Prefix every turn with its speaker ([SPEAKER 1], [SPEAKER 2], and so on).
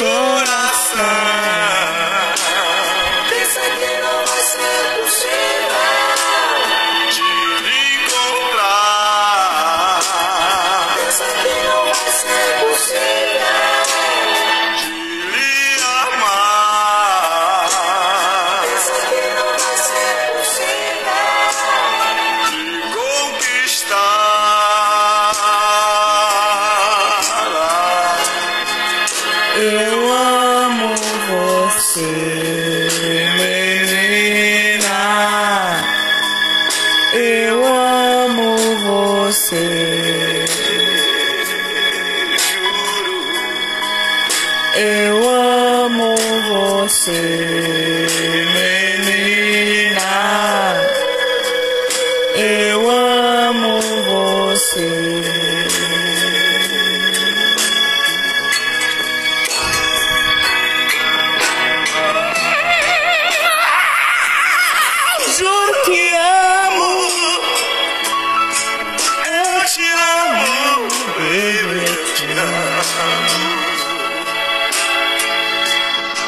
[SPEAKER 1] coração. Você, menina. Eu amo você. Eu amo você, menina. Eu amo você. Yo te amo.